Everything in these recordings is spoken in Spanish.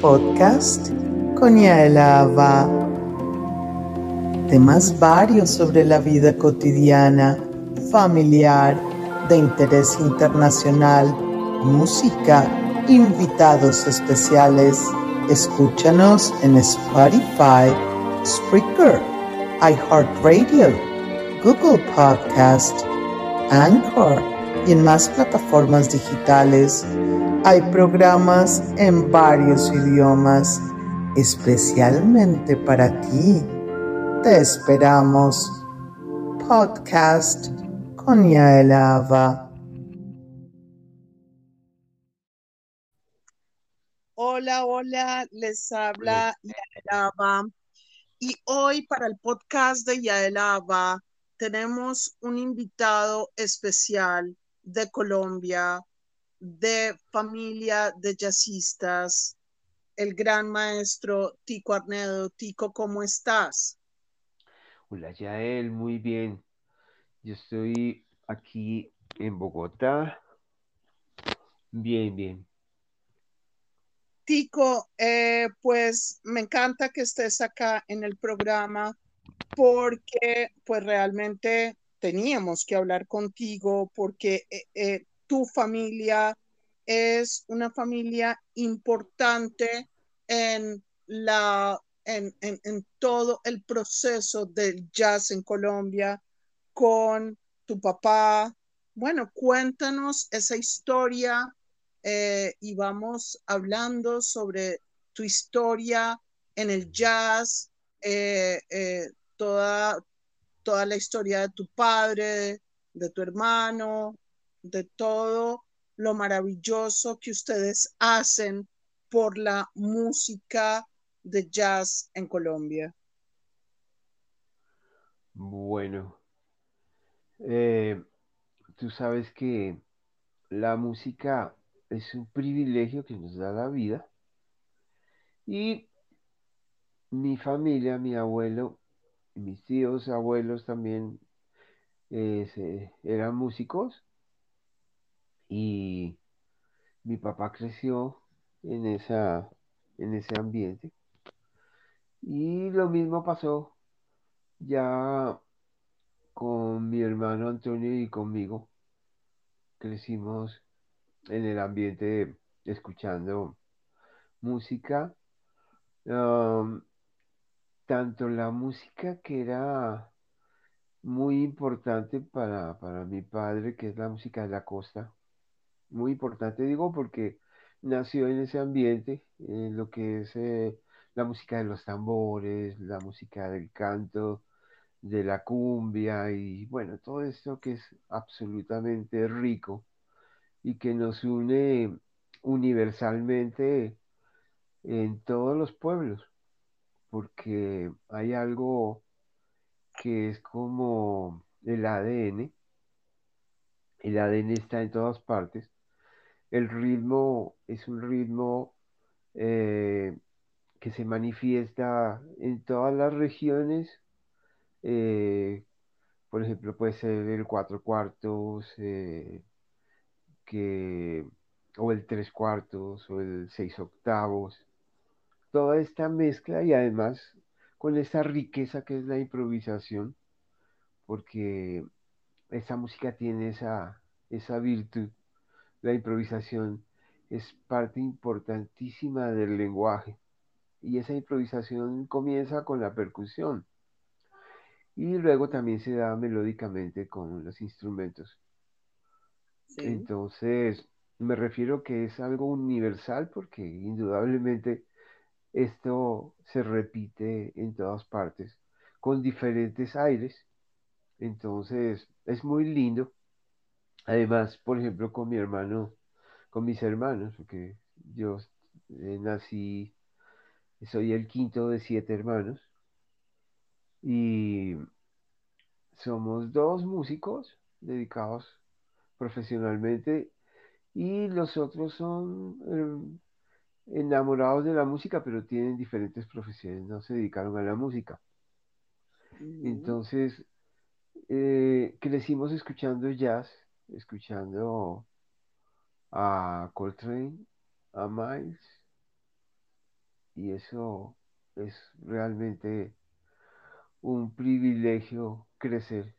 podcast con Yaelava. Temas varios sobre la vida cotidiana, familiar, de interés internacional, música, invitados especiales. Escúchanos en Spotify, Spreaker, iHeartRadio, Google Podcast, Anchor y en más plataformas digitales. Hay programas en varios idiomas, especialmente para ti. Te esperamos. Podcast con Yael Hola, hola, les habla Yael Y hoy para el podcast de Yael tenemos un invitado especial de Colombia, de familia de jazzistas, el gran maestro Tico Arnedo. Tico, ¿cómo estás? Hola, Yael, muy bien. Yo estoy aquí en Bogotá. Bien, bien. Tico, eh, pues me encanta que estés acá en el programa porque pues realmente teníamos que hablar contigo porque eh, eh, tu familia es una familia importante en, la, en, en, todo el proceso del jazz en Colombia con tu papá. Bueno, cuéntanos esa historia eh, y vamos hablando sobre tu historia en el jazz, toda, toda la historia de tu padre, de tu hermano, de todo lo maravilloso que ustedes hacen por la música de jazz en Colombia. Bueno, eh, tú sabes que la música es un privilegio que nos da la vida y mi familia, mi abuelo, mis tíos, abuelos también eh, eran músicos y mi papá creció en, esa, en ese ambiente. Y lo mismo pasó ya con mi hermano Antonio y conmigo. Crecimos en el ambiente escuchando música. tanto la música que era muy importante para, para mi padre, que es la música de la costa. Muy importante, digo, porque nació en ese ambiente, en lo que es eh, la música de los tambores, la música del canto, de la cumbia y bueno, todo esto que es absolutamente rico y que nos une universalmente en todos los pueblos, porque hay algo que es como el ADN. El ADN está en todas partes. El ritmo es un ritmo eh, que se manifiesta en todas las regiones. Eh, por ejemplo, puede ser el cuatro cuartos, eh, que, o el tres cuartos, o el seis octavos. Toda esta mezcla y además con esa riqueza que es la improvisación, porque esa música tiene esa, esa virtud. La improvisación es parte importantísima del lenguaje y esa improvisación comienza con la percusión y luego también se da melódicamente con los instrumentos. Entonces, me refiero que es algo universal porque indudablemente esto se repite en todas partes con diferentes aires. Entonces es muy lindo. Además, por ejemplo, con mi hermano, con mis hermanos, porque yo eh, nací, soy el quinto de siete hermanos. Y somos dos músicos dedicados profesionalmente y los otros son em, enamorados de la música, pero tienen diferentes profesiones, no se dedicaron a la música. Entonces, eh, crecimos escuchando jazz, escuchando a Coltrane, a Miles, y eso es realmente un privilegio crecer.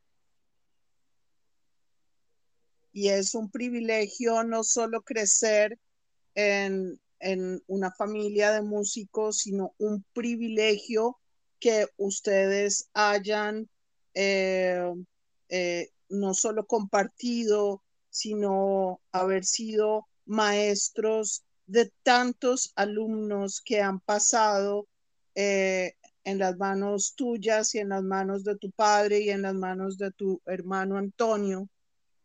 Y es un privilegio no solo crecer en, una familia de músicos, sino un privilegio que ustedes hayan eh, eh, no solo compartido, sino haber sido maestros de tantos alumnos que han pasado eh, en las manos tuyas y en las manos de tu padre y en las manos de tu hermano Antonio.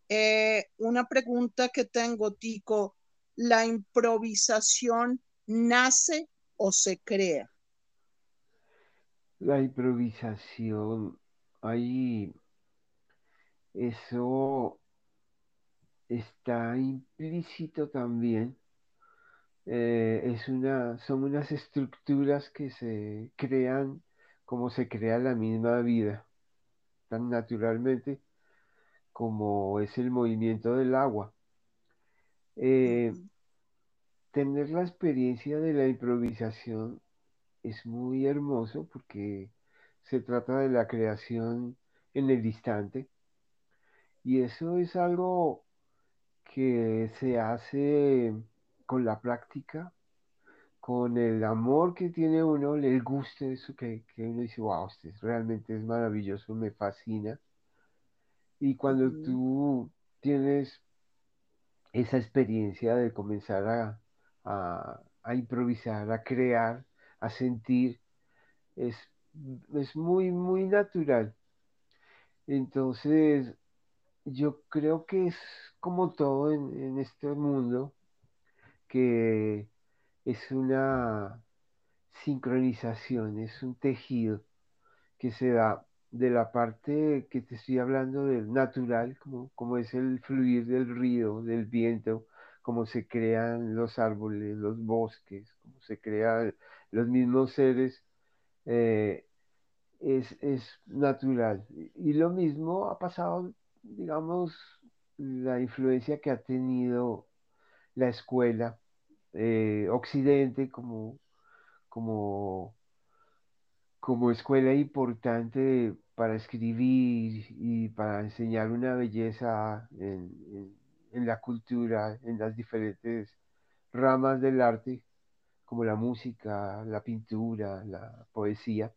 Eh, una pregunta que tengo, Tico, ¿la improvisación nace o se crea? La improvisación, ahí eso está implícito también. Eh, es una, son unas estructuras que se crean como se crea la misma vida, tan naturalmente como es el movimiento del agua. Eh, tener la experiencia de la improvisación es muy hermoso porque se trata de la creación en el instante y eso es algo que se hace con la práctica, con el amor que tiene uno, el gusto de eso que, uno dice, wow, esto realmente es maravilloso, me fascina. Y cuando tú tienes esa experiencia de comenzar a, improvisar, a crear, a sentir, es, es muy, muy natural. Entonces, yo creo que es como todo en, este mundo, que es una sincronización, es un tejido que se da de la parte que te estoy hablando del natural, como, como es el fluir del río, del viento, cómo se crean los árboles, los bosques, cómo se crean los mismos seres, eh, es, es natural. Y lo mismo ha pasado digamos, la influencia que ha tenido la escuela eh, occidente como, como, como escuela importante para escribir y para enseñar una belleza en, en la cultura, en las diferentes ramas del arte, como la música, la pintura, la poesía,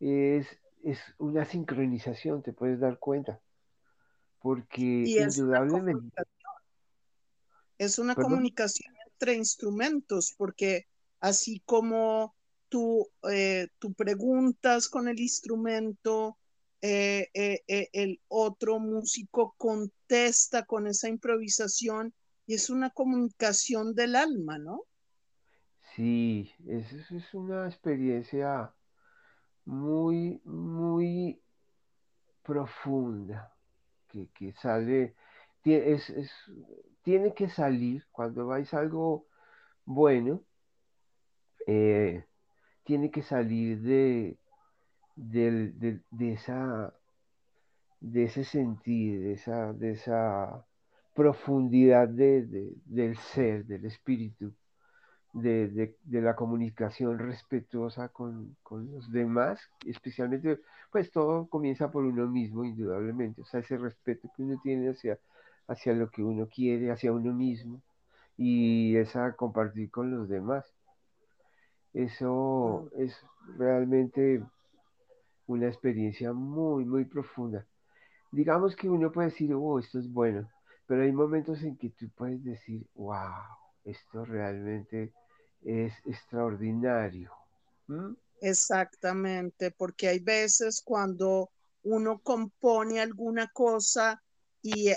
es, es una sincronización, te puedes dar cuenta porque indudablemente... es una comunicación entre instrumentos, porque así como tú, eh, tú preguntas con el instrumento, eh, eh, el otro músico contesta con esa improvisación y es una comunicación del alma, ¿no? Sí, es, es una experiencia muy, muy profunda que, sale, es, tiene que salir cuando vais algo bueno, eh, tiene que salir de, de, esa de ese sentir, de esa, de esa profundidad del ser, del espíritu de, la comunicación respetuosa con, los demás, especialmente, pues todo comienza por uno mismo, indudablemente, o sea, ese respeto que uno tiene hacia, hacia lo que uno quiere, hacia uno mismo, y esa compartir con los demás. Eso es realmente una experiencia muy, muy profunda. Digamos que uno puede decir, oh, esto es bueno, pero hay momentos en que tú puedes decir, wow, esto realmente es extraordinario. Exactamente, porque hay veces cuando uno compone alguna cosa y,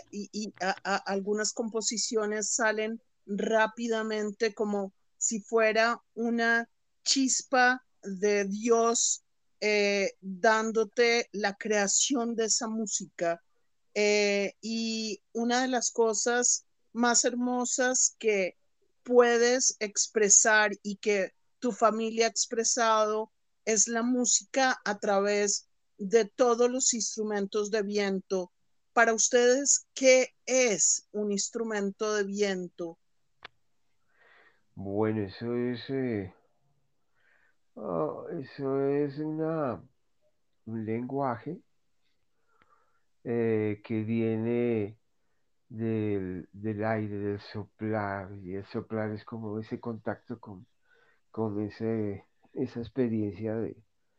algunas composiciones salen rápidamente como si fuera una chispa de Dios eh, dándote la creación de esa música. Eh, y una de las cosas más hermosas que puedes expresar y que tu familia ha expresado es la música a través de todos los instrumentos de viento. Para ustedes, ¿qué es un instrumento de viento? Bueno, eso es, eh, eso es una, un lenguaje eh, que viene del, del, aire, del soplar, y el soplar es como ese contacto con, con ese, esa experiencia de,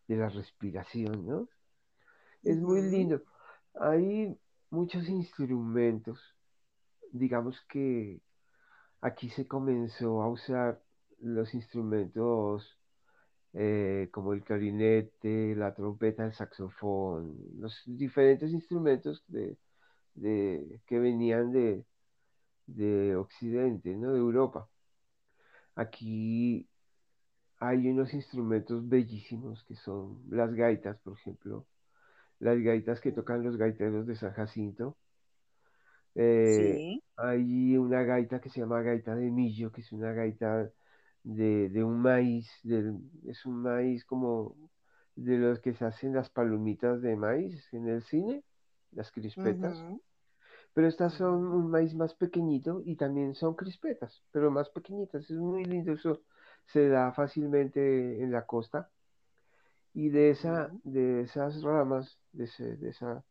de la respiración, ¿no? Es muy lindo. Hay muchos instrumentos, digamos que aquí se comenzó a usar los instrumentos eh, como el clarinete, la trompeta, el saxofón, los diferentes instrumentos de, que venían de, de Occidente, ¿no? de Europa. Aquí hay unos instrumentos bellísimos que son las gaitas, por ejemplo, las gaitas que tocan los gaiteros de San Jacinto. Eh, hay una gaita que se llama gaita de millo, que es una gaita de, un maíz, es un maíz como de los que se hacen las palomitas de maíz en el cine, las crispetas. Pero estas son un maíz más pequeñito y también son crispetas, pero más pequeñitas. Es muy lindo, eso se da fácilmente en la costa. Y de, esa, de esas ramas, de, de esa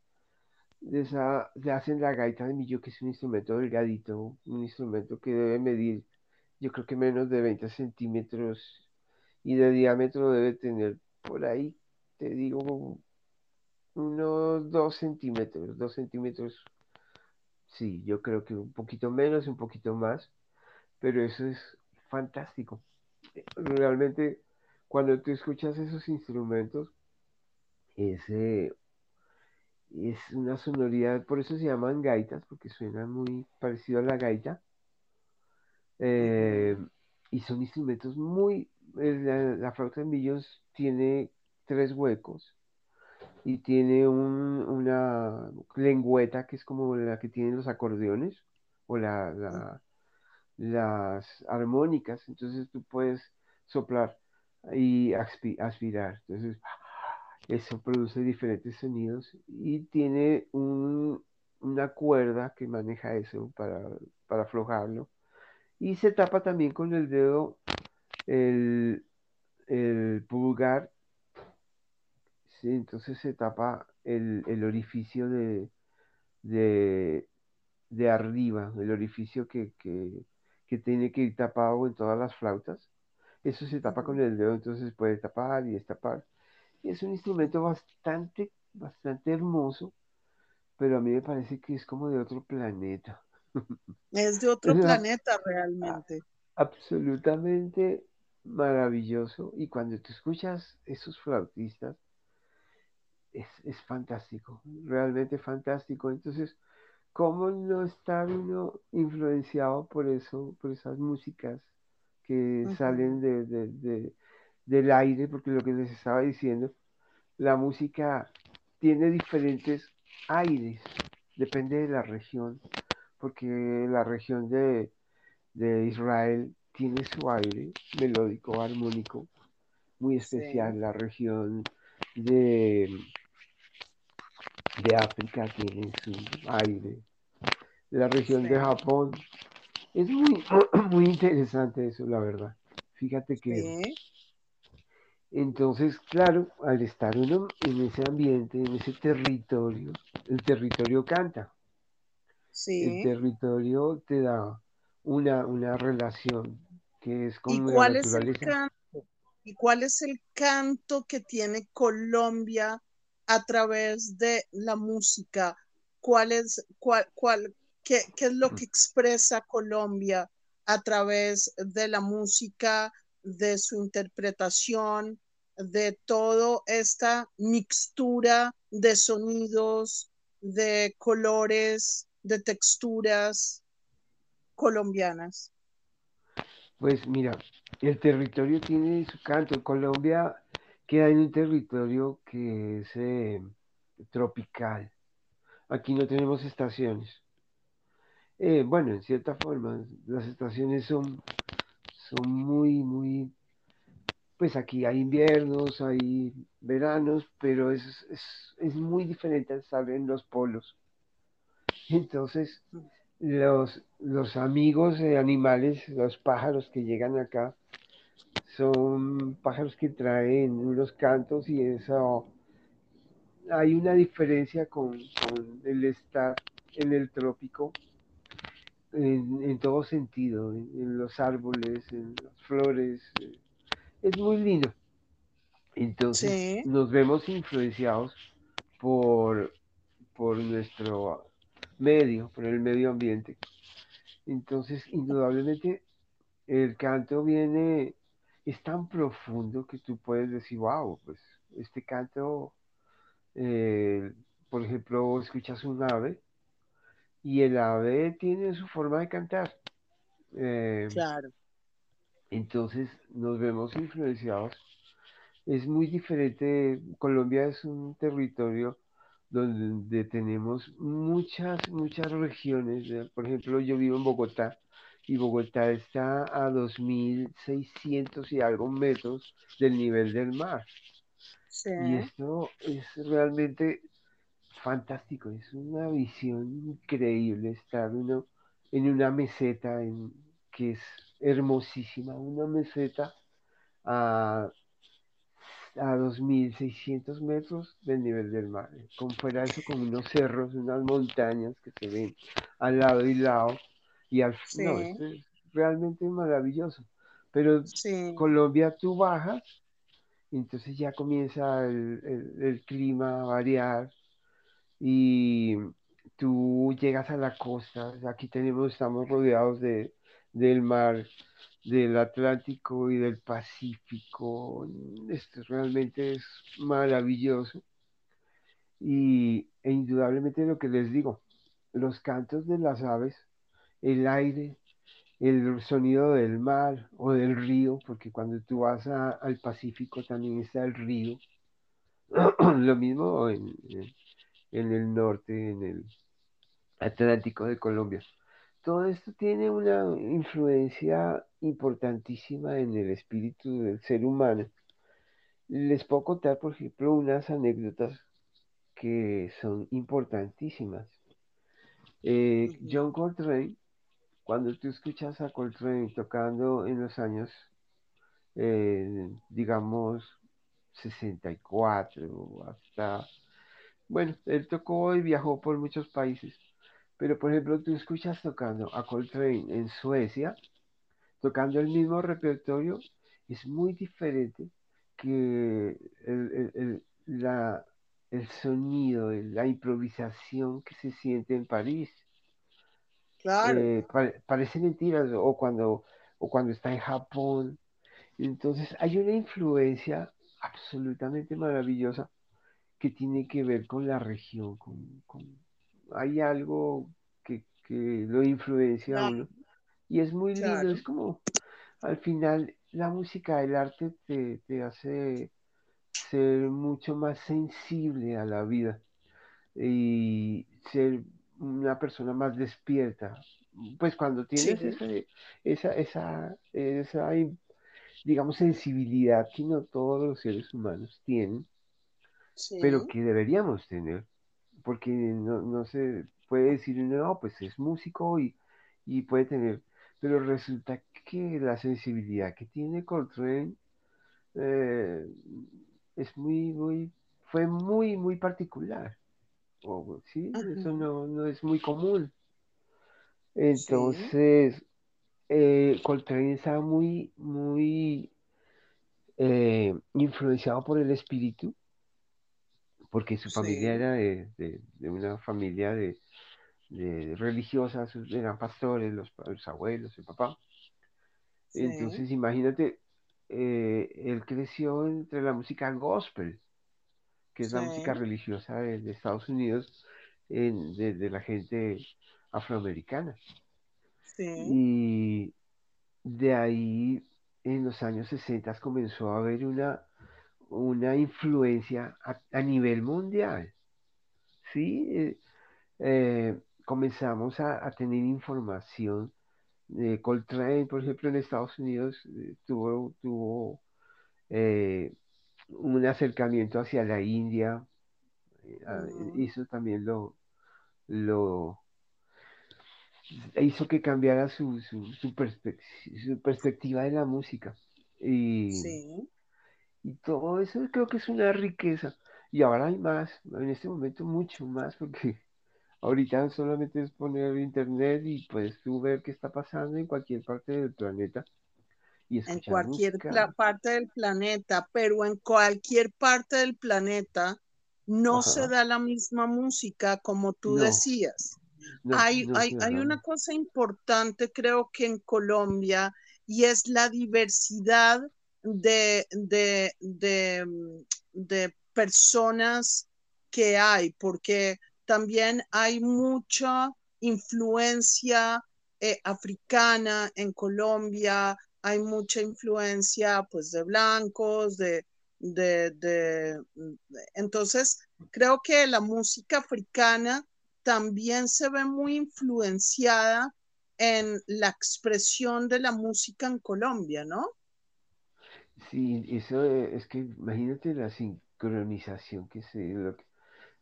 de esa, le hacen la gaita de millo, que es un instrumento delgadito, un instrumento que debe medir yo creo que menos de 20 centímetros y de diámetro debe tener por ahí, te digo, unos 2 centímetros, 2 centímetros, sí, yo creo que un poquito menos, un poquito más, pero eso es fantástico. Realmente, cuando tú escuchas esos instrumentos, ese es una sonoridad, por eso se llaman gaitas, porque suena muy parecido a la gaita. Eh, y son instrumentos muy... La, flauta de millos tiene tres huecos y tiene una lengüeta que es como la que tienen los acordeones o la, las armónicas. Entonces tú puedes soplar y aspirar. Entonces eso produce diferentes sonidos y tiene una cuerda que maneja eso para, para aflojarlo y se tapa también con el dedo el, pulgar. Entonces se tapa el, orificio de, de, arriba, el orificio que, tiene que ir tapado en todas las flautas. Eso se tapa con el dedo, entonces puede tapar y destapar. Y es un instrumento bastante, bastante hermoso, pero a mí me parece que es como de otro planeta. Es de otro planeta realmente. Absolutamente maravilloso. Y cuando te escuchas esos flautistas, es, fantástico, realmente fantástico. Entonces, ¿cómo no estar uno influenciado por eso, por esas músicas que salen de, del aire? Porque lo que les estaba diciendo, la música tiene diferentes aires, depende de la región porque la región de, Israel tiene su aire melódico, armónico, muy especial. La región de, de África tiene su aire. La región de Japón. Es muy, muy interesante eso, la verdad. Fíjate que... Entonces, claro, al estar uno en ese ambiente, en ese territorio, el territorio canta. El territorio te da una, una relación que es con ¿Y cuál la naturaleza. Es el canto? ¿Y cuál es el canto que tiene Colombia a través de la música? ¿Cuál es, cuál, cuál, qué, qué es lo que expresa Colombia a través de la música, de su interpretación, de toda esta mixtura de sonidos, de colores, de texturas colombianas? Pues mira, el territorio tiene su canto. Colombia queda en un territorio que es eh, tropical. Aquí no tenemos estaciones. Eh, bueno, en cierta forma, las estaciones son, son muy, muy, pues aquí hay inviernos, hay veranos, pero es, es, es muy diferente al estar en los polos. Entonces, los, los amigos de animales, los pájaros que llegan acá, son pájaros que traen unos cantos y eso hay una diferencia con, el estar en el trópico en, todo sentido, en, los árboles, en las flores. Eh, es muy lindo. Entonces nos vemos influenciados por, por nuestro medio, por el medio ambiente. Entonces, indudablemente, el canto viene, es tan profundo que tú puedes decir, wow, pues este canto, eh, por ejemplo, escuchas un ave y el ave tiene su forma de cantar. Eh, claro. Entonces nos vemos influenciados. Es muy diferente. Colombia es un territorio donde tenemos muchas, muchas regiones. Por ejemplo, yo vivo en Bogotá y Bogotá está a 2.600 y algo metros del nivel del mar. Y esto es realmente fantástico, es una visión increíble estar uno en una meseta en, que es hermosísima, una meseta a a 2.600 metros del nivel del mar. Como fuera eso, con unos cerros, unas montañas que se ven al lado y lado. Y al no, es realmente maravilloso. Pero Colombia tú bajas, y entonces ya comienza el, el clima a variar y tú llegas a la costa. Aquí tenemos, estamos rodeados de, del mar del Atlántico y del Pacífico. Esto realmente es maravilloso. Y e indudablemente lo que les digo, los cantos de las aves, el aire, el sonido del mar o del río, porque cuando tú vas al Pacífico también está el río. lo mismo en el norte, en el Atlántico de Colombia todo esto tiene una influencia importantísima en el espíritu del ser humano. Les puedo contar, por ejemplo, unas anécdotas que son importantísimas. Eh, John Coltrane, cuando tú escuchas a Coltrane tocando en los años, eh, digamos, 64 hasta, bueno, él tocó y viajó por muchos países pero, por ejemplo, tú escuchas tocando a Coltrane en Suecia, tocando el mismo repertorio, es muy diferente que el, la, el sonido, la improvisación que se siente en París. Claro. Eh, parece o cuando, o cuando está en Japón. Entonces, hay una influencia absolutamente maravillosa que tiene que ver con la región, con, con hay algo que, lo influencia a uno. Y es muy lindo, es como, al final, la música, el arte te, te hace ser mucho más sensible a la vida y ser una persona más despierta. Pues cuando tienes esa, esa, esa, digamos, sensibilidad que no todos los seres humanos tienen, pero que deberíamos tener porque no, se puede decir, no, pues es músico y, puede tener, pero resulta que la sensibilidad que tiene Coltrane eh, es muy, muy, fue muy, muy particular. Sí, eso no, es muy común. Entonces, eh, Coltrane estaba muy, muy eh, influenciado por el espíritu porque su familia era de, una familia de, religiosas, eran pastores, los, abuelos, el papá. Entonces, imagínate, eh, él creció entre la música gospel, que es la música religiosa de, Estados Unidos, de, la gente afroamericana. Y de ahí, en los años 60, comenzó a haber una una influencia a, nivel mundial. ¿sí? Eh, eh, comenzamos a, tener información. de Coltrane, por ejemplo, en Estados Unidos eh, tuvo, tuvo un acercamiento hacia la India. Eso también lo, lo hizo que cambiara su, su, su perspectiva de la música. Y, Sí. y todo eso creo que es una riqueza. Y ahora hay más, en este momento mucho más, porque ahorita solamente es poner internet y puedes tú ver qué está pasando en cualquier parte del planeta y en cualquier parte del planeta, pero en cualquier parte del planeta no se da la misma música como tú No, decías. no, Hay, no hay, hay una cosa importante, creo que en Colombia, y es la diversidad de, de, de, de personas que hay, porque también hay mucha influencia eh, africana en Colombia, hay mucha influencia pues de blancos, de, de, entonces creo que la música africana también se ve muy influenciada en la expresión de la música en Colombia, ¿no? Sí, eso eh, es que imagínate la sincronización que se,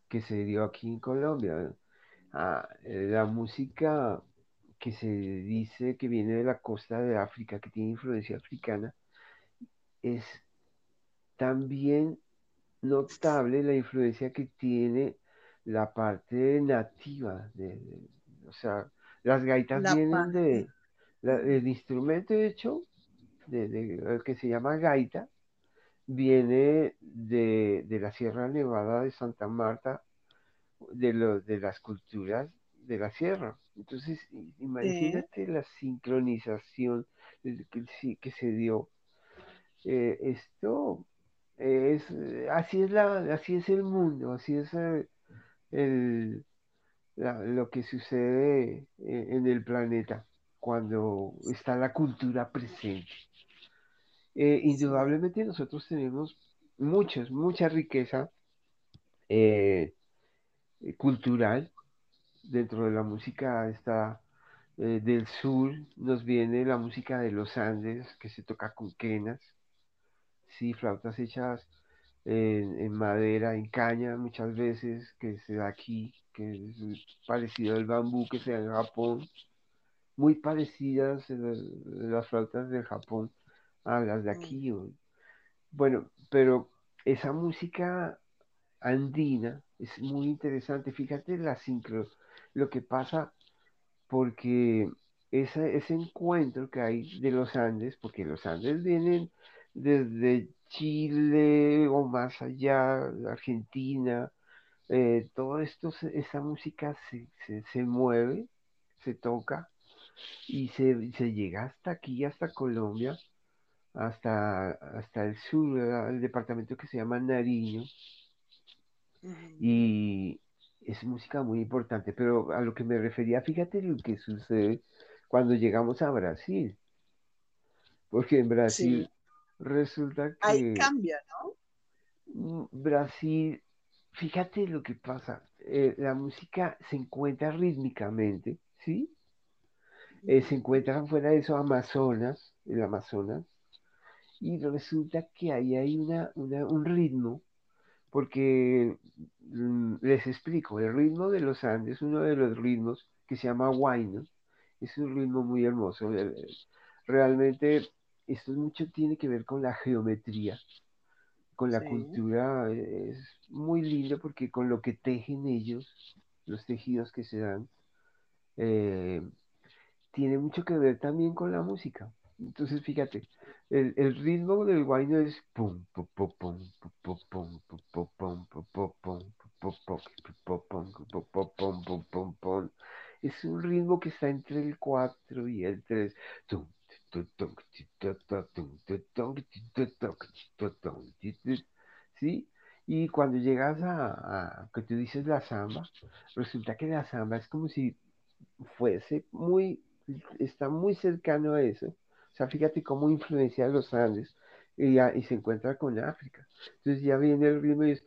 que se dio aquí en Colombia. Ah, eh, la música que se dice que viene de la costa de África, que tiene influencia africana, es también notable la influencia que tiene la parte nativa, de, de- o sea, las gaitas La vienen parte. de, la- el instrumento hecho, de, de- el que se llama gaita, viene de, de la Sierra Nevada de Santa Marta, de, lo- de las culturas de la sierra. Entonces, Sí, imagínate la sincronización que, se dio. Eh, esto es, eh, así es la, así es el mundo, así es eh, el, la- lo que sucede en, en el planeta cuando está la cultura presente. Eh, indudablemente nosotros tenemos muchos, mucha riqueza eh, cultural dentro de la música está eh, del sur, nos viene la música de los Andes, que se toca con quenas, sí, flautas hechas en, en madera, en caña, muchas veces, que se da aquí, que es parecido al bambú que se da en Japón, muy parecidas eh, las flautas de Japón a las de mm, aquí. o- Bueno, pero esa música andina es muy interesante. Fíjate la sincro, lo que pasa porque ese, ese encuentro que hay de los Andes, porque los Andes vienen desde Chile o más allá, Argentina, eh, todo esto, esa música se, se, se mueve, se toca y se, se llega hasta aquí, hasta Colombia, hasta, hasta el sur, el departamento que se llama Nariño, y es música muy importante, pero a lo que me refería, fíjate lo que sucede cuando llegamos a Brasil, porque en sí, Brasil resulta ahí que cambia, ¿no? mm, Brasil, fíjate lo que pasa, eh, la música se encuentra rítmicamente, ¿sí? Eh, se Ujú, encuentra fuera de eso Amazonas, el Amazonas, y resulta que ahí hay una, una- un ritmo porque les explico, el ritmo de los Andes, uno de los ritmos que se llama huayno, es un ritmo muy hermoso. eh, Realmente esto mucho tiene que ver con la geometría, con la Sí, cultura, eh, es muy lindo porque con lo que tejen ellos, los tejidos que se dan, eh, tiene mucho que ver también con la música. Entonces, fíjate, el, el ritmo del guayno es pum, pum, pum, pum, pum, pum, pum, pum, pum, pum, pum, pum, pum, es un ritmo que está entre el 4 y el 3. ¿Sí? Y cuando llegas a, que tú dices la samba, resulta que la samba es como si fuese muy, está muy cercano a eso. O sea, fíjate cómo influencia a los Andes y, y se encuentra con África. Entonces ya viene el ritmo y es...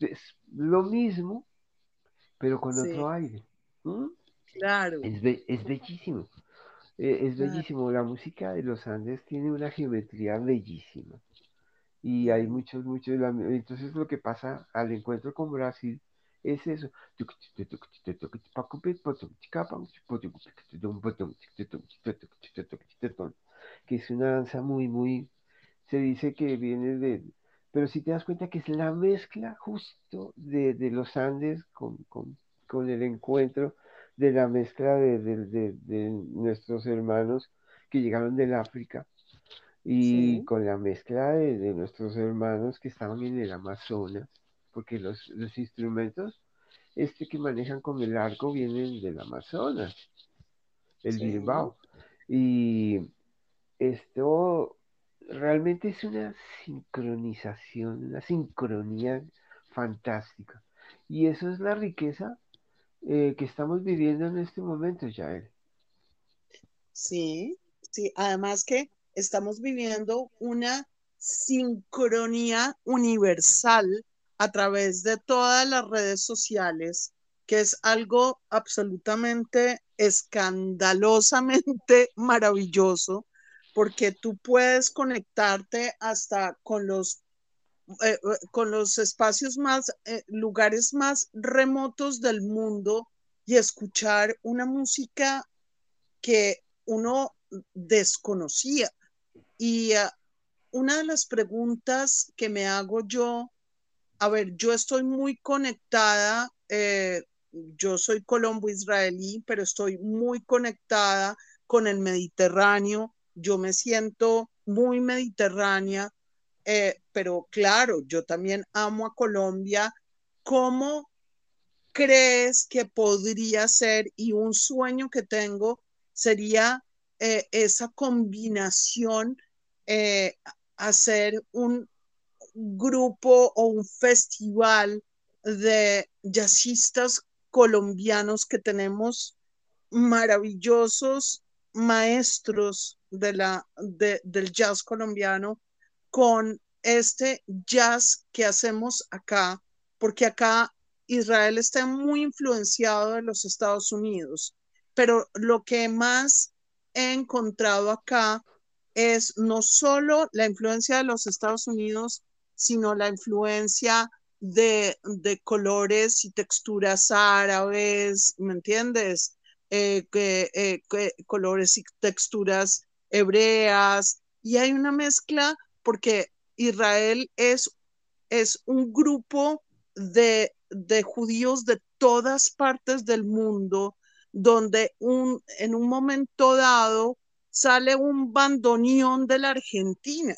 Es lo mismo, pero con sí, otro aire. ¿Mm? claro, Es, be- es bellísimo. Eh, es claro. bellísimo. La música de los Andes tiene una geometría bellísima. y hay muchos, muchos, entonces lo que pasa al encuentro con Brasil es eso. Que es una danza muy, muy, se dice que viene de, pero si te das cuenta que es la mezcla justo de, los Andes con, el encuentro de la mezcla de, nuestros hermanos que llegaron del África y con la mezcla de, nuestros hermanos que estaban en el Amazonas, porque los, instrumentos este que manejan con el arco vienen del Amazonas, el Bilbao. Y esto realmente es una sincronización, una sincronía fantástica. Y eso es la riqueza eh, que estamos viviendo en este momento, Jael. Sí, sí, además que estamos viviendo una sincronía universal a través de todas las redes sociales, que es algo absolutamente escandalosamente maravilloso porque tú puedes conectarte hasta con los, eh, eh, con los espacios más, eh, lugares más remotos del mundo y escuchar una música que uno desconocía. Y una de las preguntas que me hago yo, a ver, yo estoy muy conectada, yo soy colombo-israelí, pero estoy muy conectada con el Mediterráneo yo me siento muy mediterránea, eh, pero claro, yo también amo a Colombia. ¿Cómo crees que podría ser y un sueño que tengo sería eh, esa combinación, eh, hacer un grupo o un festival de jazzistas colombianos que tenemos maravillosos maestros de la, del jazz colombiano con este jazz que hacemos acá, porque acá Israel está muy influenciado de los Estados Unidos, pero lo que más he encontrado acá es no solo la influencia de los Estados Unidos, sino la influencia de, de colores y texturas árabes, ¿me entiendes? Eh, eh, colores y texturas hebreas, y hay una mezcla porque Israel es, es un grupo de, de judíos de todas partes del mundo, donde un, en un momento dado sale un bandoneón de la Argentina.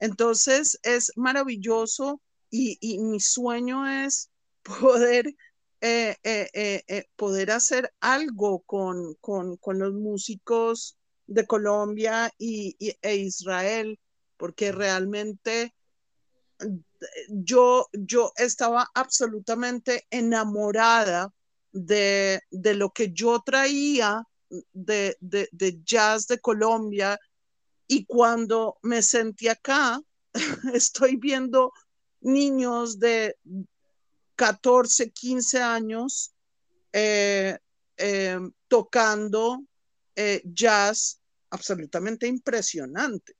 Entonces es maravilloso y, y mi sueño es poder eh, eh, eh, poder hacer algo con, con, los músicos de Colombia y, e Israel, porque realmente yo, yo estaba absolutamente enamorada de, lo que yo traía de, de, jazz de Colombia. Y cuando me sentí acá, estoy viendo niños de 14, 15 años eh, eh, tocando eh, jazz absolutamente impresionante.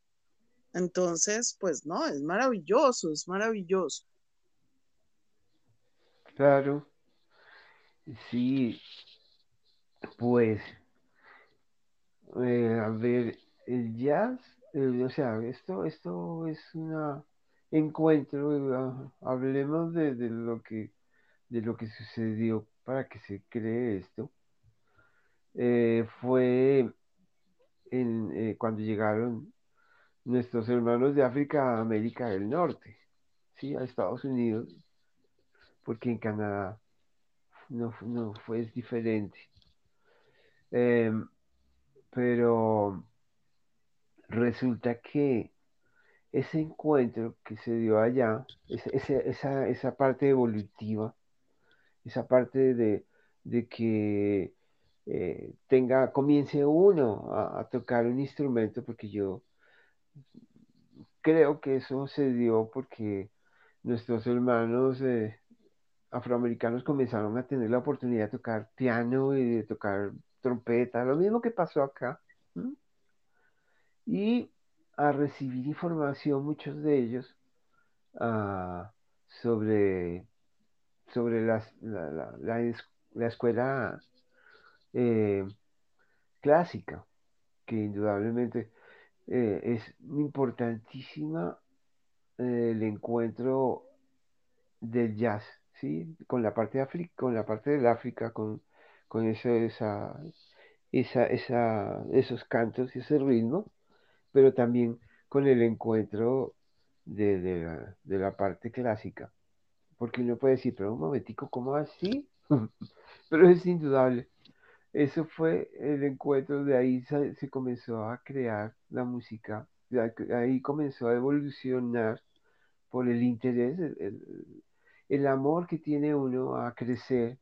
Entonces, pues no, es maravilloso, es maravilloso. Claro, sí, pues, a ver, el jazz, o sea, esto, esto es una encuentro, hablemos de, lo que, de lo que sucedió para que se cree esto. Eh, fue eh, cuando llegaron nuestros hermanos de África a América del Norte, ¿sí? a Estados Unidos, porque en Canadá no, no fue diferente. Em, pero resulta que ese encuentro que se dio allá, esa, esa, parte evolutiva, esa parte de, que eh, tenga, comience uno a, tocar un instrumento, porque yo creo que eso se dio porque nuestros hermanos eh, afroamericanos comenzaron a tener la oportunidad de tocar piano y de tocar trompeta, lo mismo que pasó acá. Y a recibir información, muchos de ellos, ah, sobre sobre la, la, escuela eh, clásica, que indudablemente eh, es importantísima el encuentro del jazz, ¿sí? Con la parte de África, con la parte del África, con, con esa, esa, esa, esos cantos y ese ritmo, pero también con el encuentro de, la, parte clásica. Porque uno puede decir, pero un momentico, ¿cómo así? pero es indudable. Eso fue el encuentro, de ahí se, comenzó a crear la música, ahí comenzó a evolucionar por el interés, el, amor que tiene uno a crecer,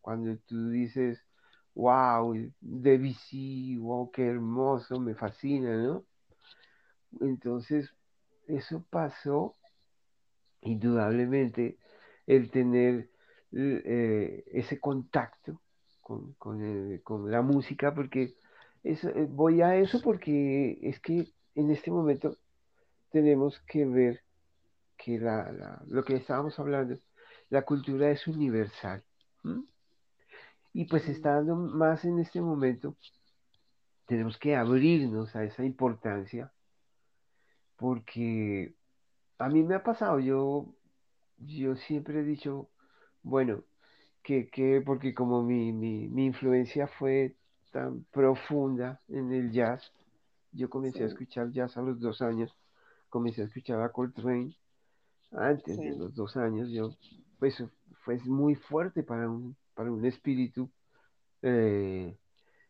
cuando tú dices, wow, Debussy, wow, qué hermoso, me fascina, ¿no? Entonces, eso pasó, indudablemente, el tener eh, ese contacto con, con, la música, porque eso, eh, voy a eso porque es que en este momento tenemos que ver que la, lo que estábamos hablando, la cultura es universal. Y pues está dando más en este momento, tenemos que abrirnos a esa importancia, porque a mí me ha pasado, yo, yo siempre he dicho, bueno, que, que porque como mi, mi, mi, influencia fue tan profunda en el jazz, yo comencé a escuchar jazz a los dos años, comencé a escuchar a Coltrane, antes de los dos años, yo, pues fue muy fuerte para un, para un espíritu eh,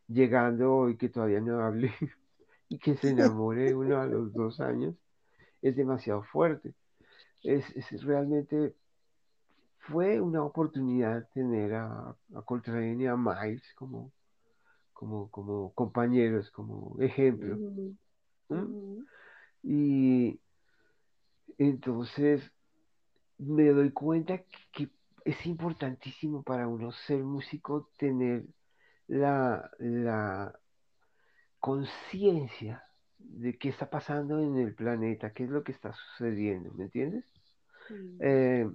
llegando y que todavía no hable y que se enamore uno a los dos años, es demasiado fuerte. Es, realmente fue una oportunidad tener a, a Coltrane y a Miles como, como, como compañeros, como ejemplo. Y entonces me doy cuenta que, es importantísimo para uno ser músico tener la, la conciencia de qué está pasando en el planeta, qué es lo que está sucediendo, ¿me entiendes? Eh,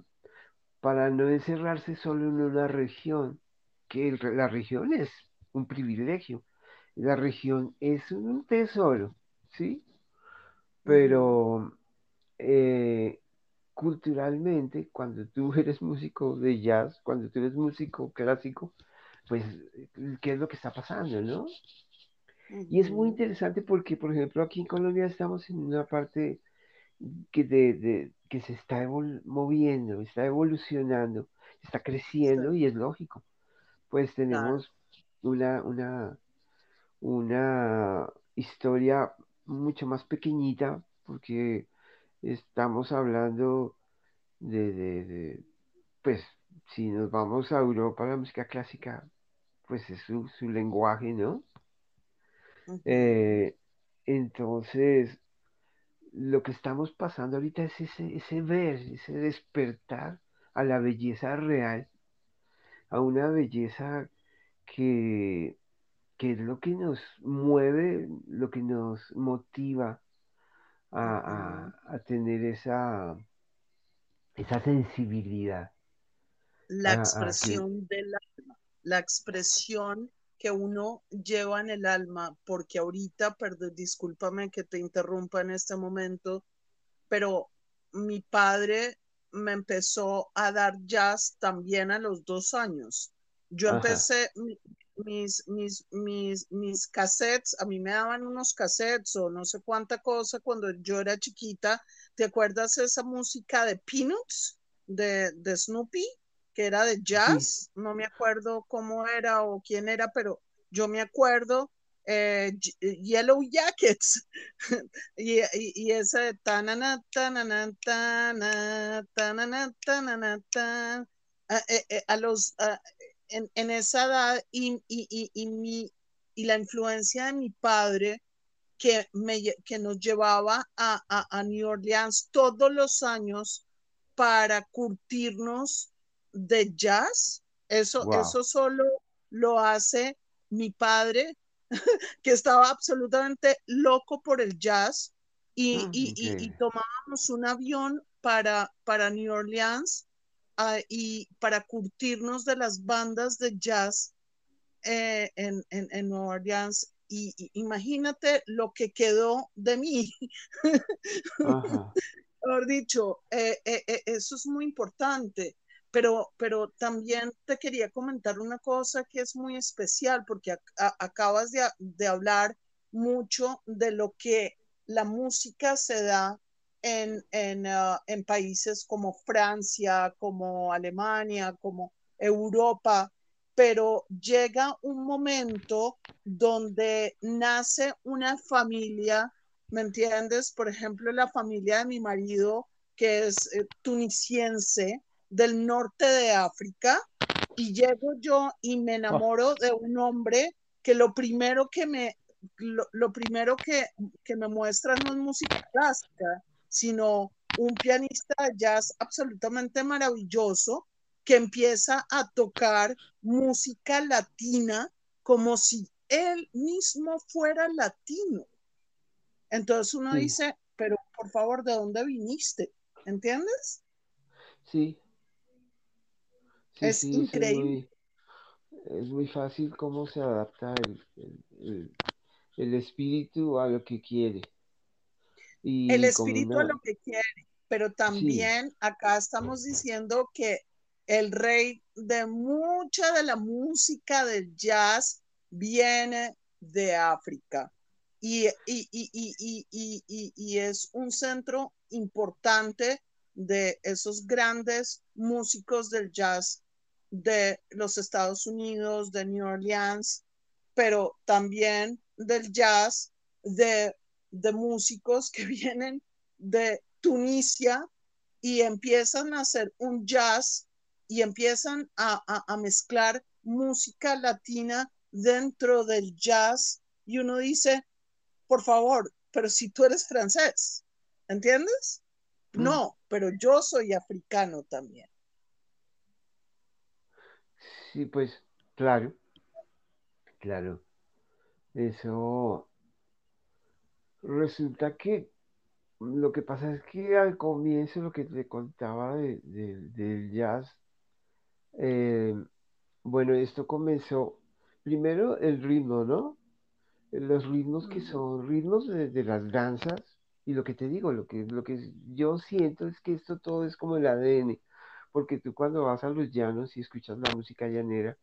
para no encerrarse solo en una región, que la región es un privilegio, la región es un tesoro, ¿sí? Pero eh, culturalmente, cuando tú eres músico de jazz, cuando tú eres músico clásico, pues, ¿qué es lo que está pasando, no? Y es muy interesante porque, por ejemplo, aquí en Colombia estamos en una parte que, de, que se está moviendo, está evolucionando, está creciendo y es lógico. Pues tenemos una, una, una historia mucho más pequeñita porque estamos hablando de, de, pues, si nos vamos a Europa, la música clásica, pues es su, lenguaje, ¿no? Eh, entonces, lo que estamos pasando ahorita es ese, ese ver, ese despertar a la belleza real, a una belleza que, que es lo que nos mueve, lo que nos motiva a, tener esa, esa sensibilidad. La expresión del alma, la expresión que uno lleva en el alma, porque ahorita, perdón, discúlpame que te interrumpa en este momento, pero mi padre me empezó a dar jazz también a los dos años. Yo empecé, mis, mis, mis, mis cassettes, a mí me daban unos cassettes o no sé cuánta cosa cuando yo era chiquita. ¿Te acuerdas esa música de Peanuts, de, de Snoopy, que era de jazz? No me acuerdo cómo era o quién era, pero yo me acuerdo. Eh, Yellow Jackets y, y, y, ese tanana, tanana, tanana, tanana, tanana, tanana, a, eh, eh, a, los en, esa edad y, mi, y la influencia de mi padre que, me, que nos llevaba a, New Orleans todos los años para curtirnos de jazz. Eso, eso solo lo hace mi padre, que estaba absolutamente loco por el jazz. Y, ah, y, tomábamos un avión para, para New Orleans ah, y para curtirnos de las bandas de jazz eh, en, en, en Nueva Orleans y, imagínate lo que quedó de mí. Mejor dicho, eh, eh, eso es muy importante, pero, pero también te quería comentar una cosa que es muy especial, porque acabas de, de, hablar mucho de lo que la música se da en, en, ah, en países como Francia, como Alemania, como Europa, pero llega un momento donde nace una familia, ¿me entiendes? Por ejemplo, la familia de mi marido, que es eh, tunisiense del norte de África, y llego yo y me enamoro de un hombre que lo primero que me, lo, primero que, que me muestra no es música clásica, sino un pianista de jazz absolutamente maravilloso que empieza a tocar música latina como si él mismo fuera latino. Entonces uno dice, pero por favor, ¿de dónde viniste? ¿Entiendes? Sí. Es increíble. Es muy, fácil cómo se adapta el, espíritu a lo que quiere. Y el espíritu a lo que quiere, pero también acá estamos diciendo que el rey de mucha de la música del jazz viene de África y, y, es un centro importante de esos grandes músicos del jazz de los Estados Unidos, de New Orleans, pero también del jazz de, de músicos que vienen de Tunisia y empiezan a hacer un jazz y empiezan a, mezclar música latina dentro del jazz y uno dice, por favor, pero si tú eres francés, ¿entiendes? Mm. No, pero yo soy africano también. Sí, pues claro, claro. Eso resulta que lo que pasa es que al comienzo lo que te contaba del jazz eh, bueno, esto comenzó, primero el ritmo, ¿no? Los ritmos que son ritmos de, las danzas, y lo que te digo, lo que, lo que yo siento es que esto todo es como el ADN, porque tú cuando vas a los llanos y escuchas la música llanera,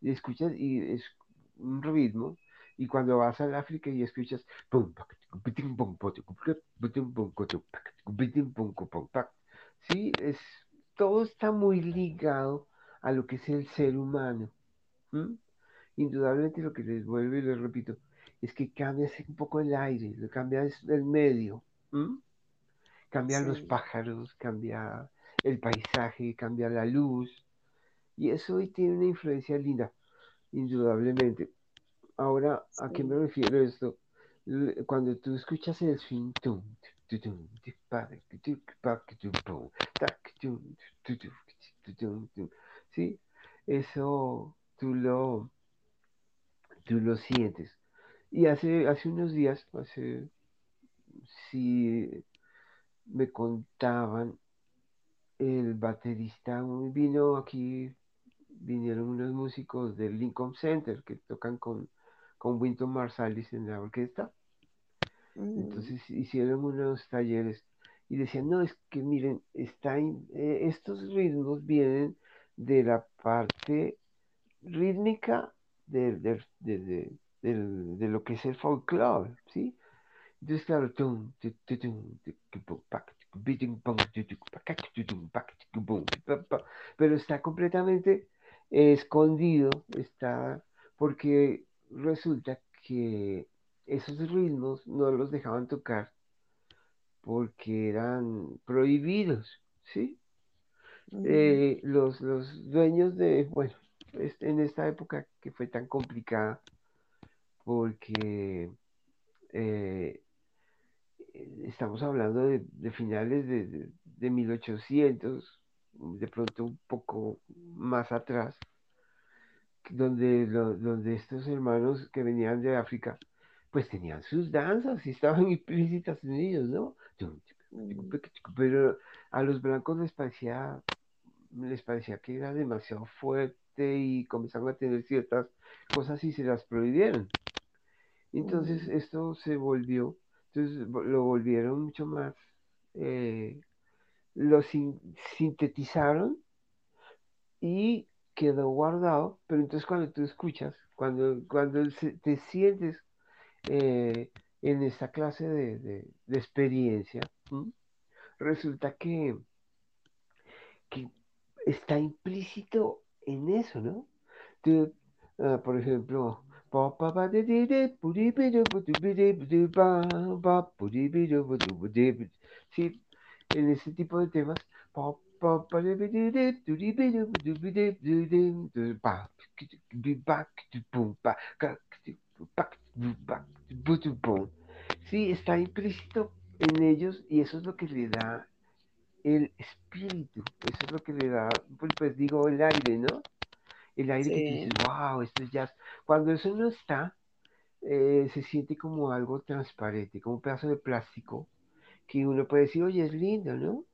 y escuchas y es un ritmo y cuando vas al África y escuchas sí, es, todo está muy ligado a lo que es el ser humano. Indudablemente lo que les vuelvo y les repito, es que cambia un poco el aire, cambia el medio, cambian los pájaros, cambia el paisaje, cambia la luz, y eso hoy tiene una influencia linda, indudablemente. Ahora, ¿a qué me refiero esto? Cuando tú escuchas el swing, ¿sí? Eso tú lo, tú lo sientes. Y hace, hace unos días, hace, si me contaban, el baterista vino aquí, vinieron unos músicos del Lincoln Center que tocan con con Winton Marsalis en la orquesta. Entonces hicieron unos talleres y decían, no, es que miren, está eh, estos ritmos vienen de la parte rítmica de, de, lo que es el folclore, ¿sí? Entonces, claro, pero está completamente escondido, está porque resulta que esos ritmos no los dejaban tocar porque eran prohibidos, ¿sí? Eh, los, los dueños de, bueno, en esta época que fue tan complicada, porque eh, estamos hablando de, finales de, de, 1800, de pronto un poco más atrás, donde, donde estos hermanos que venían de África pues tenían sus danzas y estaban implícitas en ellos, ¿no? Pero a los blancos les parecía, les parecía que era demasiado fuerte y comenzaron a tener ciertas cosas y se las prohibieron. Entonces esto se volvió, entonces lo volvieron mucho más, eh, lo sintetizaron y quedó guardado, pero entonces cuando tú escuchas, cuando, cuando te sientes eh, en esta clase de, de, de experiencia, resulta que, que está implícito en eso, ¿no? Tú, uh, por ejemplo, sí, en ese tipo de temas, Sí, está implícito en ellos y eso es lo que le da el espíritu, eso es lo que le da, pues, pues digo, el aire, ¿no? El aire sí. que tú dices, wow, esto es jazz. Cuando eso no está, eh, se siente como algo transparente, como un pedazo de plástico, que uno puede decir, oye, es lindo, ¿no?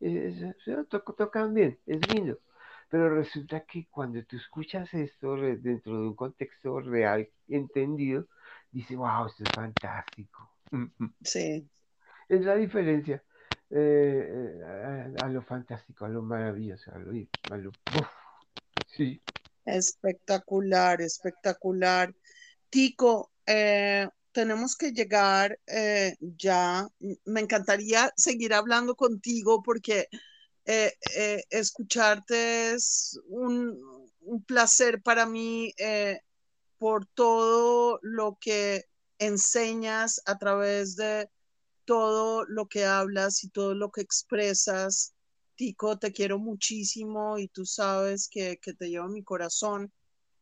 Es, es, to tocan bien, es lindo. Pero resulta que cuando tú escuchas esto dentro de un contexto real, entendido, dices, wow, esto es fantástico. Sí. Es la diferencia eh, a, a, lo fantástico, a lo maravilloso, a lo... A lo uf, sí. Espectacular, espectacular. Tico, eh, tenemos que llegar eh, ya. Me encantaría seguir hablando contigo porque eh, escucharte es un, un, placer para mí por todo lo que enseñas a través de todo lo que hablas y todo lo que expresas. Tico, te quiero muchísimo y tú sabes que, te llevo mi corazón.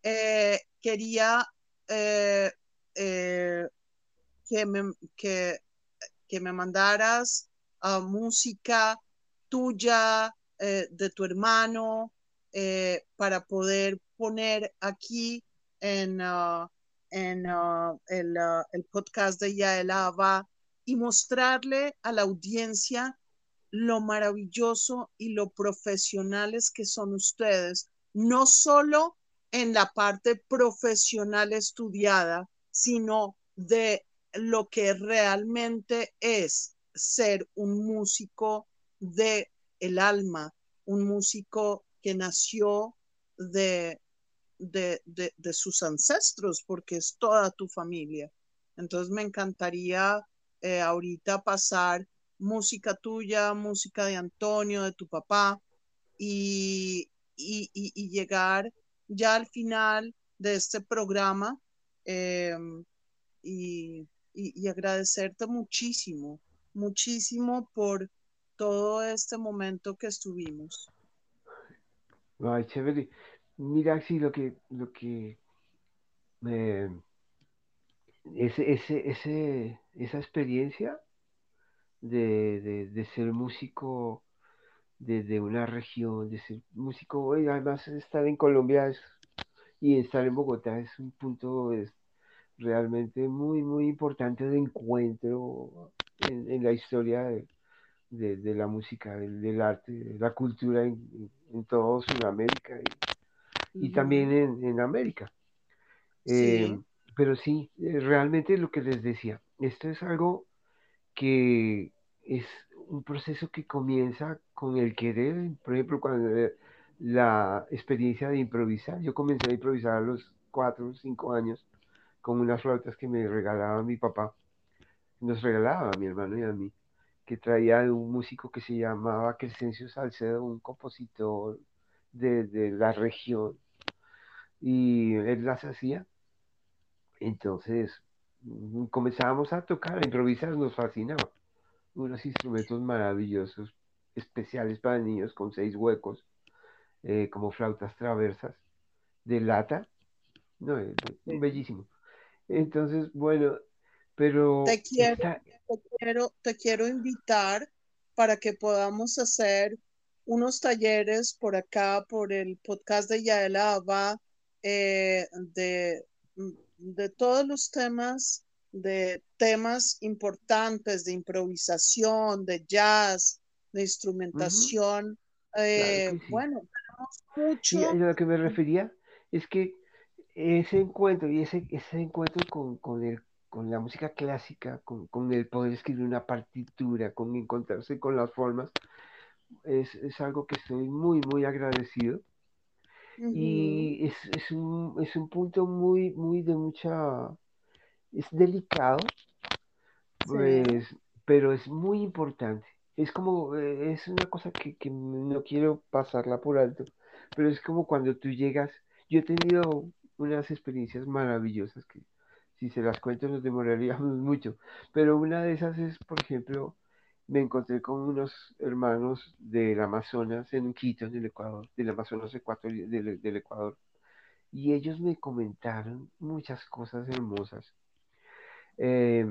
Eh, quería eh, eh, que, me, que, me, mandaras uh, música tuya, de tu hermano, para poder poner aquí en, uh, en el, el, podcast de Yael Ava y mostrarle a la audiencia lo maravilloso y lo profesionales que son ustedes, no solo en la parte profesional estudiada, sino de lo que realmente es ser un músico de el alma, un músico que nació de, de, de, de sus ancestros, porque es toda tu familia. Entonces me encantaría eh, ahorita pasar música tuya, música de Antonio, de tu papá, y, y, llegar ya al final de este programa eh, y, y, agradecerte muchísimo, muchísimo por todo este momento que estuvimos. Ay, chévere. Mira, sí, lo que, lo que eh, ese, ese, ese, esa experiencia de, de, de ser músico de, de, una región, de ser músico, y además estar en Colombia es, y estar en Bogotá es un punto es realmente muy, muy importante de encuentro en, en la historia de, de, de, la música, del, del arte, de la cultura en, en todo Sudamérica y, también en, en América. Sí. Eh, pero sí, eh, realmente lo que les decía, esto es algo que es un proceso que comienza con el querer, por ejemplo, cuando la experiencia de improvisar, yo comencé a improvisar a los cuatro o cinco años con unas flautas que me regalaba mi papá, nos regalaba a mi hermano y a mí, que traía un músico que se llamaba Crescencio Salcedo, un compositor de, de la región, y él las hacía. Entonces comenzábamos a tocar, a improvisar, nos fascinaba. Unos instrumentos maravillosos, especiales para niños con seis huecos, eh, como flautas traversas de lata. No, eh, bellísimo. Entonces, bueno, pero Te quiero, esta- te quiero, te quiero invitar para que podamos hacer unos talleres por acá, por el podcast de Yael Ava, eh, de, de todos los temas de temas importantes de improvisación, de jazz, de instrumentación. Eh, bueno, tenemos mucho. Y a lo que me refería es que ese encuentro y ese, ese encuentro con, con, el, con la música clásica, con, con, el poder escribir una partitura, con encontrarse con las formas, es, es algo que estoy muy, muy agradecido. Y es, es, un, es un punto muy, muy de mucha... Es delicado, pues, pero es muy importante. Es como, eh, es una cosa que, que no quiero pasarla por alto, pero es como cuando tú llegas, yo he tenido unas experiencias maravillosas que si se las cuento nos demoraríamos mucho, pero una de esas es, por ejemplo, me encontré con unos hermanos del Amazonas en Quito, en el Ecuador, del Amazonas Ecuador, del, Ecuador, y ellos me comentaron muchas cosas hermosas, eh,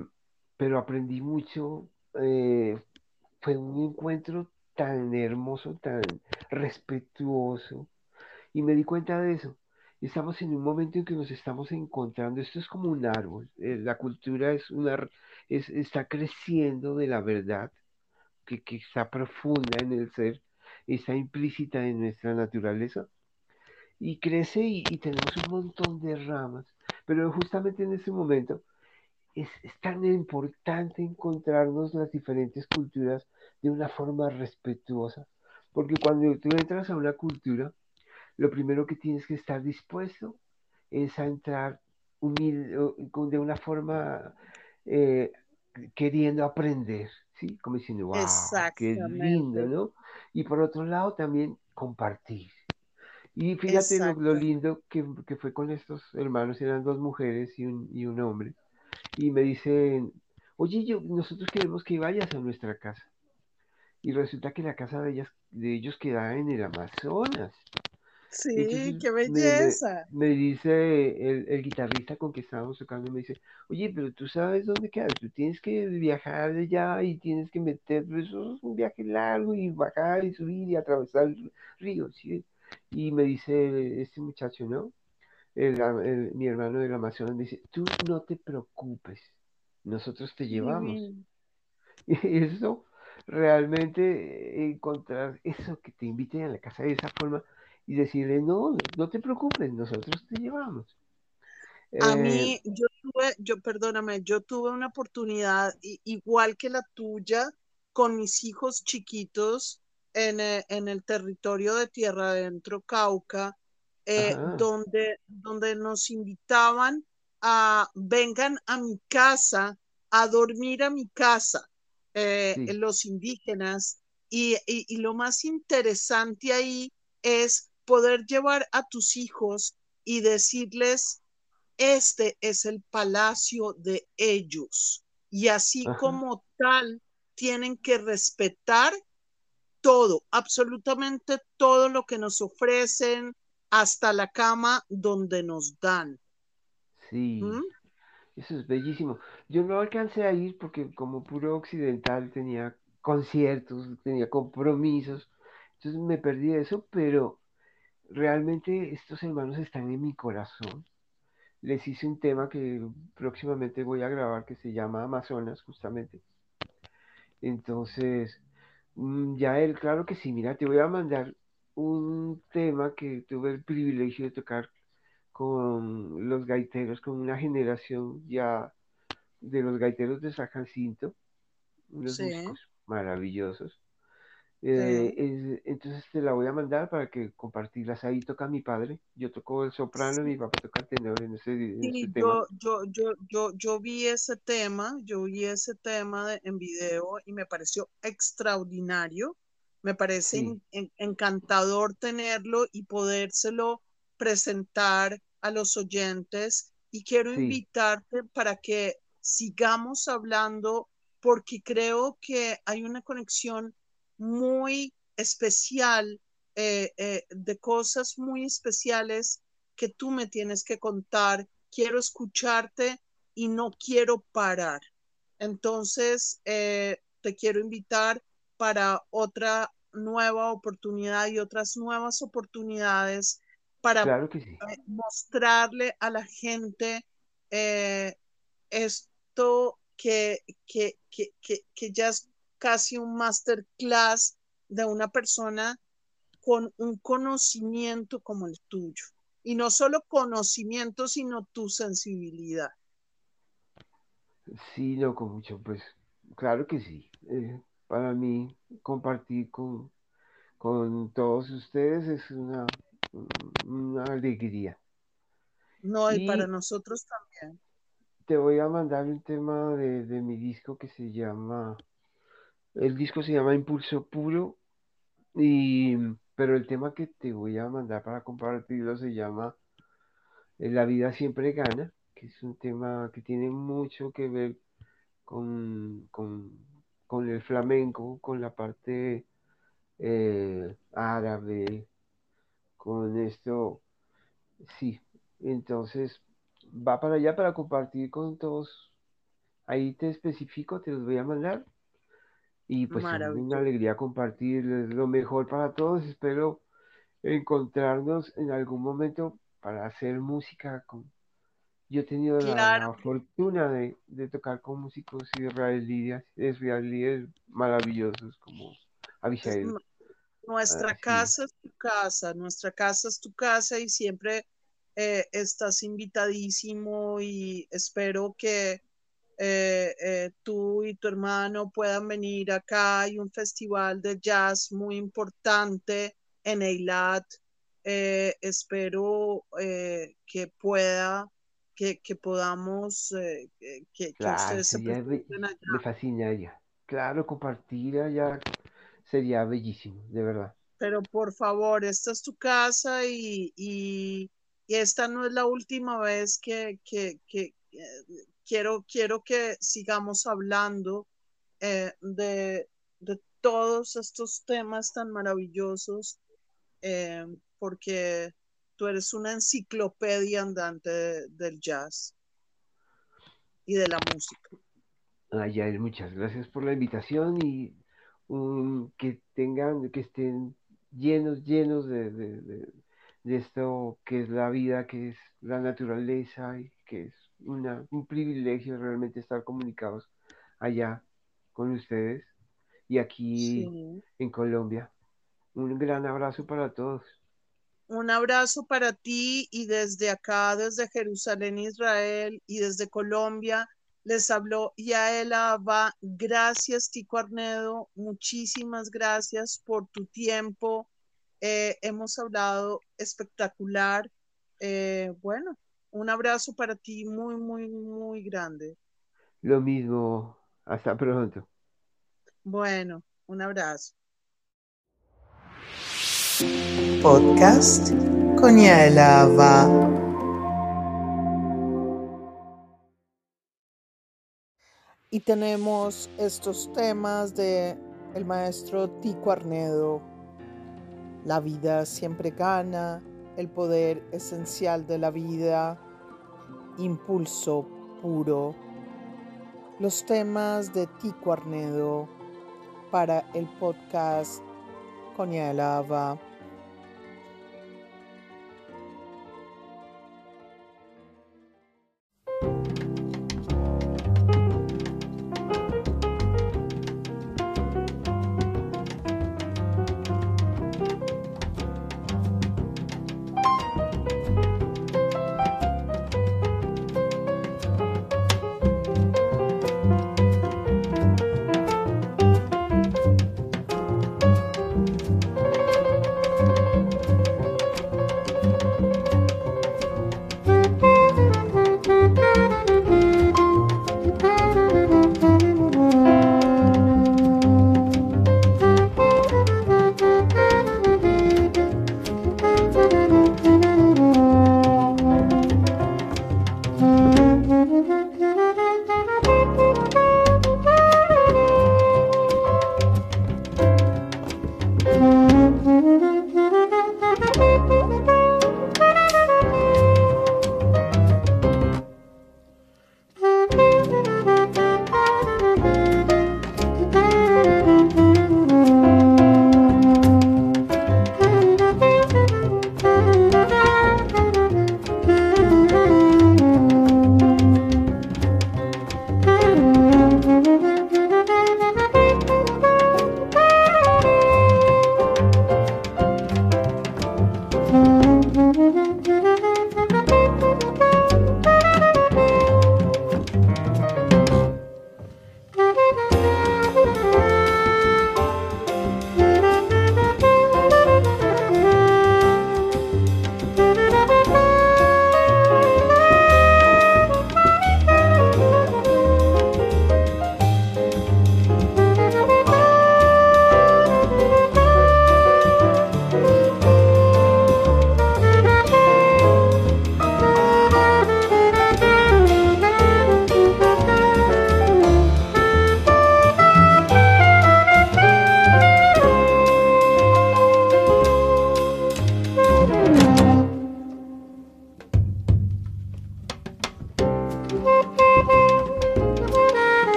pero aprendí mucho, eh, fue un encuentro tan hermoso, tan respetuoso, y me di cuenta de eso. Estamos en un momento en que nos estamos encontrando, esto es como un árbol, eh, la cultura es una, es, está creciendo de la verdad, que, está profunda en el ser, está implícita en nuestra naturaleza, y crece y, tenemos un montón de ramas, pero justamente en ese momento es, es, tan importante encontrarnos las diferentes culturas de una forma respetuosa, porque cuando tú entras a una cultura, lo primero que tienes que estar dispuesto es a entrar de una forma eh, queriendo aprender, ¿sí? Como diciendo, wow, qué lindo, ¿no? Y por otro lado también compartir. Y fíjate lo, lindo que, que, fue con estos hermanos, eran dos mujeres y un, y un hombre, y me dicen, oye, yo, nosotros queremos que vayas a nuestra casa. Y resulta que la casa de, ellas, de ellos queda en el Amazonas. Sí, qué belleza. Me, dice el, el, guitarrista con que estábamos tocando, me dice, oye, pero tú sabes dónde quedas, tú tienes que viajar allá y tienes que meter, pues, eso es un viaje largo y bajar y subir y atravesar el río, ¿sí? Y me dice este muchacho, ¿no? El, mi hermano del Amazonas me dice, tú no te preocupes, nosotros te llevamos. Y eso, realmente encontrar eso que te inviten a la casa de esa forma, y decirle, no, no te preocupes, nosotros te llevamos. A mí, eh, yo tuve, yo perdóname, yo tuve una oportunidad igual que la tuya con mis hijos chiquitos en, eh, en el territorio de Tierra Adentro, Cauca, eh, donde, donde nos invitaban a vengan a mi casa, a dormir a mi casa, los indígenas. Y, y, y lo más interesante ahí es poder llevar a tus hijos y decirles, este es el palacio de ellos. Y así como tal, tienen que respetar todo, absolutamente todo lo que nos ofrecen, hasta la cama donde nos dan. Sí, ¿Mm? eso es bellísimo. Yo no alcancé a ir porque como puro occidental tenía conciertos, tenía compromisos, entonces me perdí eso, pero realmente estos hermanos están en mi corazón. Les hice un tema que próximamente voy a grabar que se llama Amazonas, justamente. Entonces, mm, ya él, claro que sí, mira, te voy a mandar un tema que tuve el privilegio de tocar con los gaiteros, con una generación ya de los gaiteros de San Jacinto, unos músicos maravillosos. Eh, entonces te la voy a mandar para que compartirlas. Ahí toca mi padre, yo toco el soprano y mi papá toca el tenor en ese, sí, yo, Yo, yo, yo, yo vi ese tema, yo vi ese tema en video y me pareció extraordinario. Me parece encantador tenerlo y podérselo presentar a los oyentes. Y quiero invitarte para que sigamos hablando porque creo que hay una conexión muy especial, eh, eh, de cosas muy especiales que tú me tienes que contar. Quiero escucharte y no quiero parar. Entonces, eh, te quiero invitar para otra nueva oportunidad y otras nuevas oportunidades para mostrarle a la gente es siento que, que, que, que ya es casi un masterclass de una persona con un conocimiento como el tuyo. Y no solo conocimiento, sino tu sensibilidad. Sí, no, con mucho, pues claro que sí. Eh, para mí compartir con, con todos ustedes es una, una alegría. No, y, para nosotros también. Te voy a mandar un tema de, de mi disco que se llama, el disco se llama Impulso Puro, y, pero el tema que te voy a mandar para compartirlo se llama eh, La vida siempre gana, que es un tema que tiene mucho que ver con, con, el flamenco, con la parte eh, árabe, con esto, sí, entonces va para allá para compartir con todos. Ahí te especifico, te los voy a mandar. Y pues una alegría compartir lo mejor para todos. Espero encontrarnos en algún momento para hacer música. Con... Yo he tenido la, fortuna de, tocar con músicos israelíes, israelíes maravillosos como Abigail. Nuestra casa es tu casa, nuestra casa es tu casa y siempre eh, estás invitadísimo y espero que eh, eh, tú y tu hermano puedan venir acá. Hay un festival de jazz muy importante en Eilat. espero que pueda, que, que podamos, que, ustedes se presenten allá. Me fascinaría. Claro, compartir allá sería bellísimo, de verdad. Pero por favor, esta es tu casa y, y, esta no es la última vez que, que, que eh, quiero, quiero que sigamos hablando eh, de, de, todos estos temas tan maravillosos, eh, porque tú eres una enciclopedia andante del jazz y de la música. Ay, muchas gracias por la invitación y que tengan, que estén llenos, llenos de, esto que es la vida, que es la naturaleza y que es una, un privilegio realmente estar comunicados allá con ustedes y aquí en Colombia. Un gran abrazo para todos. Un abrazo para ti y desde acá, desde Jerusalén, Israel y desde Colombia les habló Yael Abba. Gracias, Tico Arnedo. Muchísimas gracias por tu tiempo. Eh, hemos hablado espectacular. Eh, bueno, un abrazo para ti muy, muy, muy grande. Lo mismo. Hasta pronto. Bueno, un abrazo. Podcast con Yael Abba. Y tenemos estos temas de el maestro Tico Arnedo. La vida siempre gana, el poder esencial de la vida, impulso puro. Los temas de Tico Arnedo para el podcast Coña.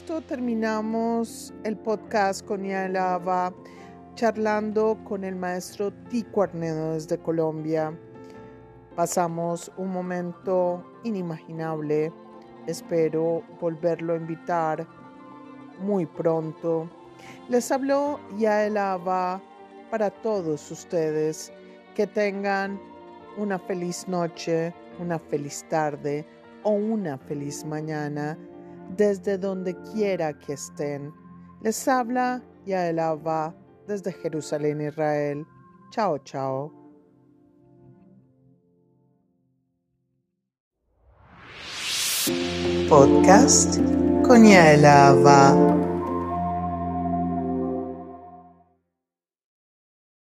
Esto terminamos el podcast con Yaelava, charlando con el maestro Tico Arnedo desde Colombia. Pasamos un momento inimaginable. Espero volverlo a invitar muy pronto. Les habló Yaelava para todos ustedes. Que tengan una feliz noche, una feliz tarde o una feliz mañana desde donde quiera que estén. Les habla Yael Abba desde Jerusalén, Israel. Chao, chao. Podcast con Yael.